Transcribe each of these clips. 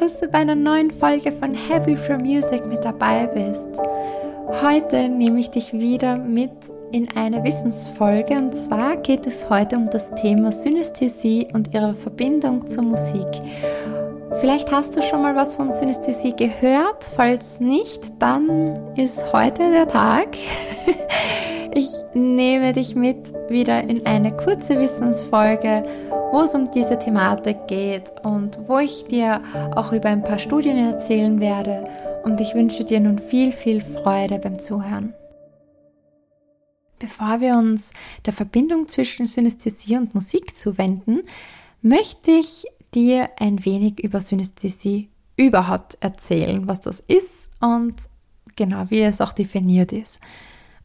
dass du bei einer neuen Folge von Happy for Music mit dabei bist. Heute nehme ich dich wieder mit in eine Wissensfolge und zwar geht es heute um das Thema Synästhesie und ihre Verbindung zur Musik. Vielleicht hast du schon mal was von Synästhesie gehört. Falls nicht, dann ist heute der Tag. Ich nehme dich mit wieder in eine kurze Wissensfolge, wo es um diese Thematik geht und wo ich dir auch über ein paar Studien erzählen werde. Und ich wünsche dir nun viel, viel Freude beim Zuhören. Bevor wir uns der Verbindung zwischen Synästhesie und Musik zuwenden, möchte ich dir ein wenig über Synästhesie überhaupt erzählen, was das ist und genau wie es auch definiert ist.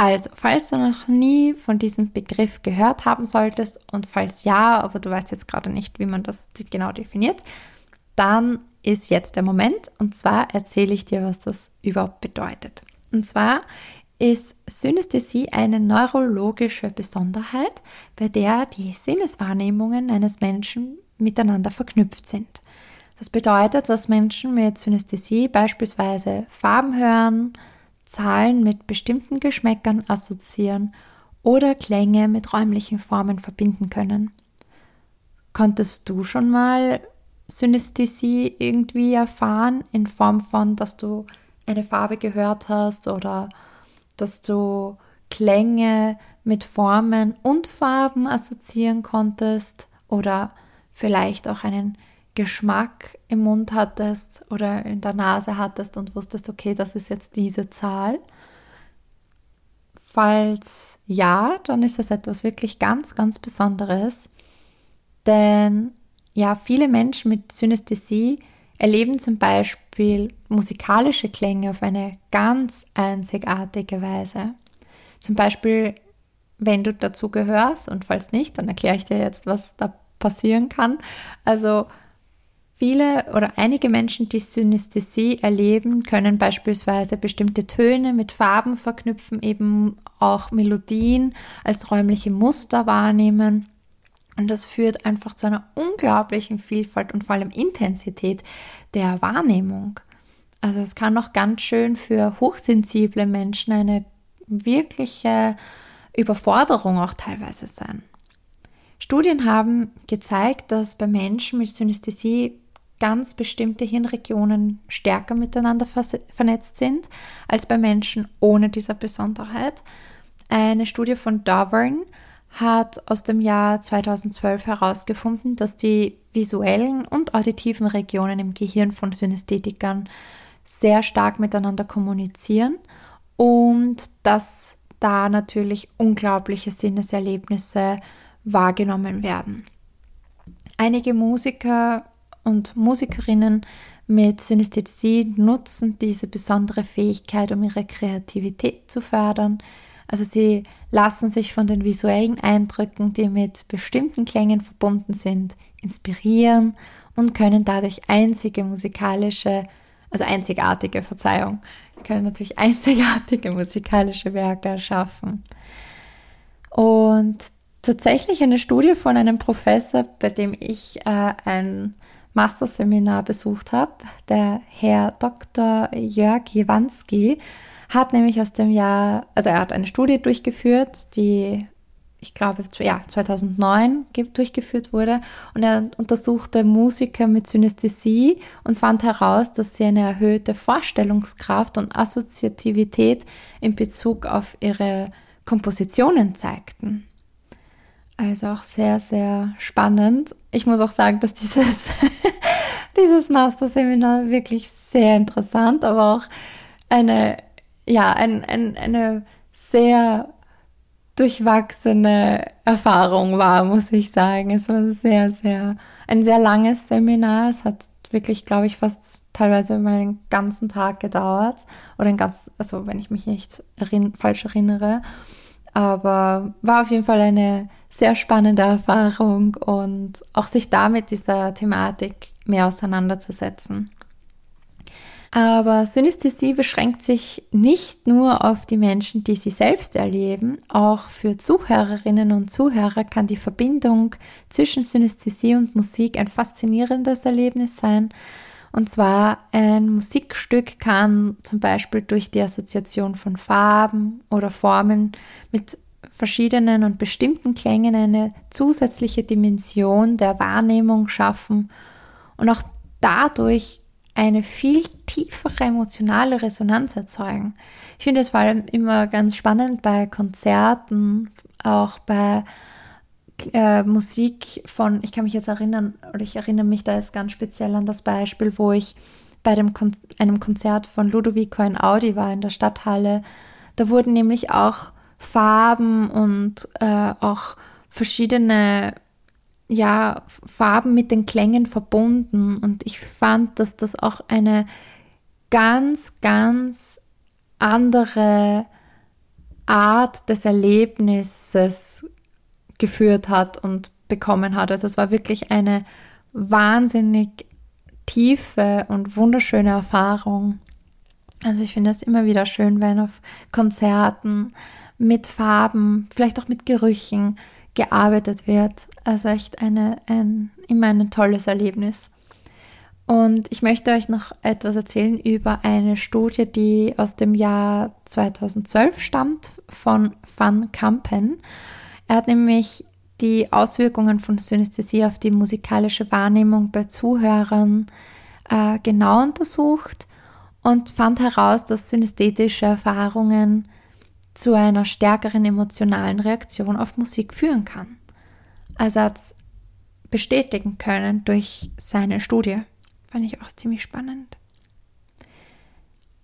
Also, falls du noch nie von diesem Begriff gehört haben solltest und falls ja, aber du weißt jetzt gerade nicht, wie man das genau definiert, dann ist jetzt der Moment und zwar erzähle ich dir, was das überhaupt bedeutet. Und zwar ist Synästhesie eine neurologische Besonderheit, bei der die Sinneswahrnehmungen eines Menschen miteinander verknüpft sind. Das bedeutet, dass Menschen mit Synästhesie beispielsweise Farben hören, Zahlen mit bestimmten Geschmäckern assoziieren oder Klänge mit räumlichen Formen verbinden können. Konntest du schon mal Synästhesie irgendwie erfahren in Form von, dass du eine Farbe gehört hast oder dass du Klänge mit Formen und Farben assoziieren konntest oder vielleicht auch einen Geschmack im Mund hattest oder in der Nase hattest und wusstest, okay, das ist jetzt diese Zahl. Falls ja, dann ist es etwas wirklich ganz, ganz Besonderes. Denn ja, viele Menschen mit Synästhesie erleben zum Beispiel musikalische Klänge auf eine ganz einzigartige Weise. Zum Beispiel, wenn du dazu gehörst und falls nicht, dann erkläre ich dir jetzt, was da passieren kann. Also Viele oder einige Menschen, die Synästhesie erleben, können beispielsweise bestimmte Töne mit Farben verknüpfen, eben auch Melodien als räumliche Muster wahrnehmen. Und das führt einfach zu einer unglaublichen Vielfalt und vor allem Intensität der Wahrnehmung. Also es kann auch ganz schön für hochsensible Menschen eine wirkliche Überforderung auch teilweise sein. Studien haben gezeigt, dass bei Menschen mit Synästhesie ganz bestimmte Hirnregionen stärker miteinander vernetzt sind als bei Menschen ohne diese Besonderheit. Eine Studie von Davern hat aus dem Jahr 2012 herausgefunden, dass die visuellen und auditiven Regionen im Gehirn von Synästhetikern sehr stark miteinander kommunizieren und dass da natürlich unglaubliche Sinneserlebnisse wahrgenommen werden. Einige Musiker und Musikerinnen mit Synästhesie nutzen diese besondere Fähigkeit, um ihre Kreativität zu fördern. Also sie lassen sich von den visuellen Eindrücken, die mit bestimmten Klängen verbunden sind, inspirieren und können dadurch einzige musikalische, also einzigartige, Verzeihung, können natürlich einzigartige musikalische Werke erschaffen. Und tatsächlich eine Studie von einem Professor, bei dem ich äh, ein Masterseminar besucht habe. Der Herr Dr. Jörg Jewanski hat nämlich aus dem Jahr, also er hat eine Studie durchgeführt, die ich glaube, ja, 2009 durchgeführt wurde und er untersuchte Musiker mit Synästhesie und fand heraus, dass sie eine erhöhte Vorstellungskraft und Assoziativität in Bezug auf ihre Kompositionen zeigten. Also auch sehr, sehr spannend. Ich muss auch sagen, dass dieses, dieses Master-Seminar wirklich sehr interessant, aber auch eine, ja, ein, ein, eine sehr durchwachsene Erfahrung war, muss ich sagen. Es war sehr, sehr, ein sehr langes Seminar. Es hat wirklich, glaube ich, fast teilweise mal einen ganzen Tag gedauert. Oder ein ganz, also wenn ich mich nicht erinn, falsch erinnere. Aber war auf jeden Fall eine sehr spannende Erfahrung und auch sich damit dieser Thematik mehr auseinanderzusetzen. Aber Synästhesie beschränkt sich nicht nur auf die Menschen, die sie selbst erleben. Auch für Zuhörerinnen und Zuhörer kann die Verbindung zwischen Synästhesie und Musik ein faszinierendes Erlebnis sein. Und zwar ein Musikstück kann zum Beispiel durch die Assoziation von Farben oder Formen mit verschiedenen und bestimmten Klängen eine zusätzliche Dimension der Wahrnehmung schaffen und auch dadurch eine viel tiefere emotionale Resonanz erzeugen. Ich finde es vor allem immer ganz spannend bei Konzerten, auch bei äh, Musik von, ich kann mich jetzt erinnern, oder ich erinnere mich da jetzt ganz speziell an das Beispiel, wo ich bei dem Kon einem Konzert von Ludovico in Audi war in der Stadthalle. Da wurden nämlich auch Farben und äh, auch verschiedene ja, Farben mit den Klängen verbunden. Und ich fand, dass das auch eine ganz, ganz andere Art des Erlebnisses geführt hat und bekommen hat. Also es war wirklich eine wahnsinnig tiefe und wunderschöne Erfahrung. Also ich finde es immer wieder schön, wenn auf Konzerten mit Farben, vielleicht auch mit Gerüchen gearbeitet wird. Also echt eine, ein, immer ein tolles Erlebnis. Und ich möchte euch noch etwas erzählen über eine Studie, die aus dem Jahr 2012 stammt von Van Kampen. Er hat nämlich die Auswirkungen von Synästhesie auf die musikalische Wahrnehmung bei Zuhörern äh, genau untersucht und fand heraus, dass synästhetische Erfahrungen zu einer stärkeren emotionalen Reaktion auf Musik führen kann. Also hat es bestätigen können durch seine Studie. Fand ich auch ziemlich spannend.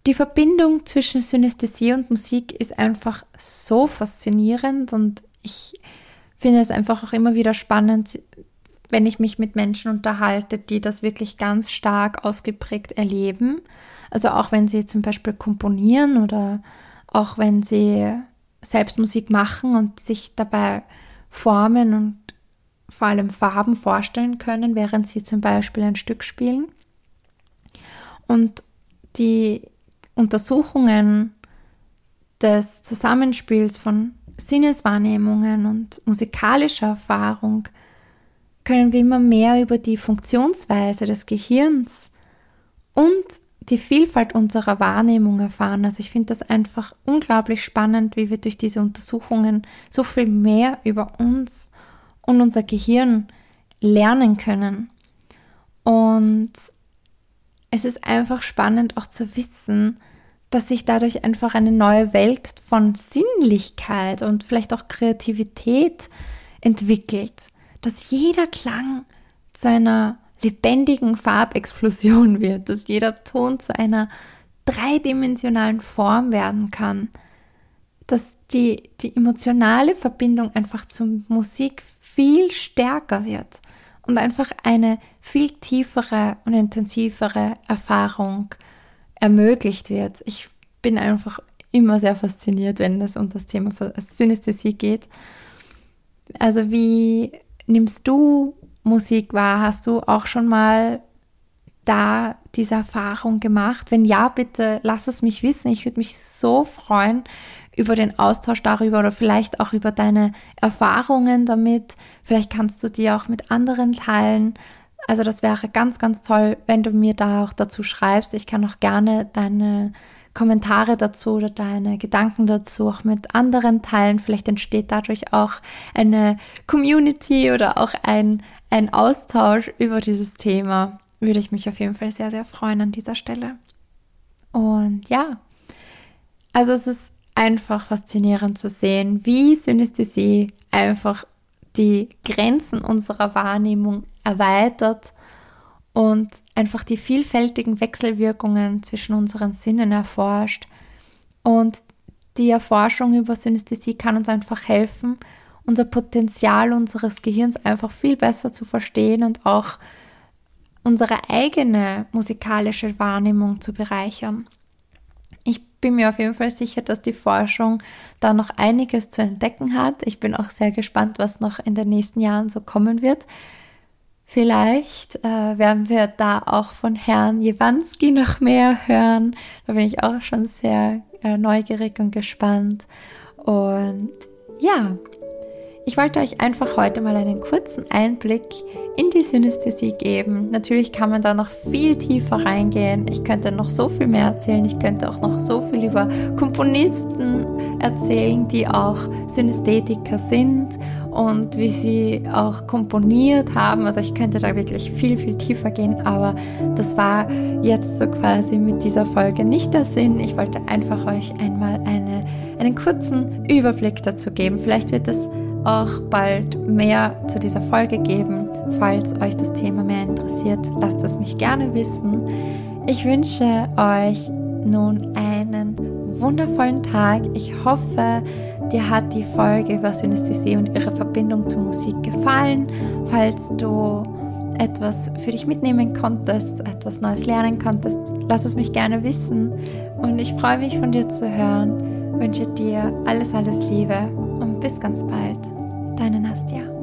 Die Verbindung zwischen Synästhesie und Musik ist einfach so faszinierend und ich finde es einfach auch immer wieder spannend, wenn ich mich mit Menschen unterhalte, die das wirklich ganz stark ausgeprägt erleben. Also auch wenn sie zum Beispiel komponieren oder auch wenn sie selbst Musik machen und sich dabei Formen und vor allem Farben vorstellen können, während sie zum Beispiel ein Stück spielen. Und die Untersuchungen des Zusammenspiels von Sinneswahrnehmungen und musikalischer Erfahrung können wir immer mehr über die Funktionsweise des Gehirns und die Vielfalt unserer Wahrnehmung erfahren. Also ich finde das einfach unglaublich spannend, wie wir durch diese Untersuchungen so viel mehr über uns und unser Gehirn lernen können. Und es ist einfach spannend auch zu wissen, dass sich dadurch einfach eine neue Welt von Sinnlichkeit und vielleicht auch Kreativität entwickelt, dass jeder Klang zu einer lebendigen Farbexplosion wird, dass jeder Ton zu einer dreidimensionalen Form werden kann, dass die, die emotionale Verbindung einfach zur Musik viel stärker wird und einfach eine viel tiefere und intensivere Erfahrung ermöglicht wird. Ich bin einfach immer sehr fasziniert, wenn es um das Thema Synästhesie geht. Also wie nimmst du Musik wahr? Hast du auch schon mal da diese Erfahrung gemacht? Wenn ja, bitte lass es mich wissen. Ich würde mich so freuen über den Austausch darüber oder vielleicht auch über deine Erfahrungen damit. Vielleicht kannst du die auch mit anderen teilen. Also das wäre ganz, ganz toll, wenn du mir da auch dazu schreibst. Ich kann auch gerne deine Kommentare dazu oder deine Gedanken dazu auch mit anderen teilen. Vielleicht entsteht dadurch auch eine Community oder auch ein, ein Austausch über dieses Thema. Würde ich mich auf jeden Fall sehr, sehr freuen an dieser Stelle. Und ja, also es ist einfach faszinierend zu sehen, wie Synästhesie einfach die Grenzen unserer Wahrnehmung erweitert und einfach die vielfältigen Wechselwirkungen zwischen unseren Sinnen erforscht. Und die Erforschung über Synästhesie kann uns einfach helfen, unser Potenzial unseres Gehirns einfach viel besser zu verstehen und auch unsere eigene musikalische Wahrnehmung zu bereichern. Ich bin mir auf jeden Fall sicher, dass die Forschung da noch einiges zu entdecken hat. Ich bin auch sehr gespannt, was noch in den nächsten Jahren so kommen wird. Vielleicht äh, werden wir da auch von Herrn Jewanski noch mehr hören. Da bin ich auch schon sehr äh, neugierig und gespannt. Und ja, Ich wollte euch einfach heute mal einen kurzen Einblick in die Synästhesie geben. Natürlich kann man da noch viel tiefer reingehen. Ich könnte noch so viel mehr erzählen. Ich könnte auch noch so viel über Komponisten erzählen, die auch Synästhetiker sind und wie sie auch komponiert haben. Also ich könnte da wirklich viel, viel tiefer gehen, aber das war jetzt so quasi mit dieser Folge nicht der Sinn. Ich wollte einfach euch einmal eine, einen kurzen Überblick dazu geben. Vielleicht wird es auch bald mehr zu dieser Folge geben. Falls euch das Thema mehr interessiert, lasst es mich gerne wissen. Ich wünsche euch nun einen wundervollen Tag. Ich hoffe, dir hat die Folge über Synästhesie und ihre Verbindung zur Musik gefallen. Falls du etwas für dich mitnehmen konntest, etwas Neues lernen konntest, lass es mich gerne wissen. Und ich freue mich von dir zu hören. Wünsche dir alles, alles Liebe und bis ganz bald. Deine Nastja.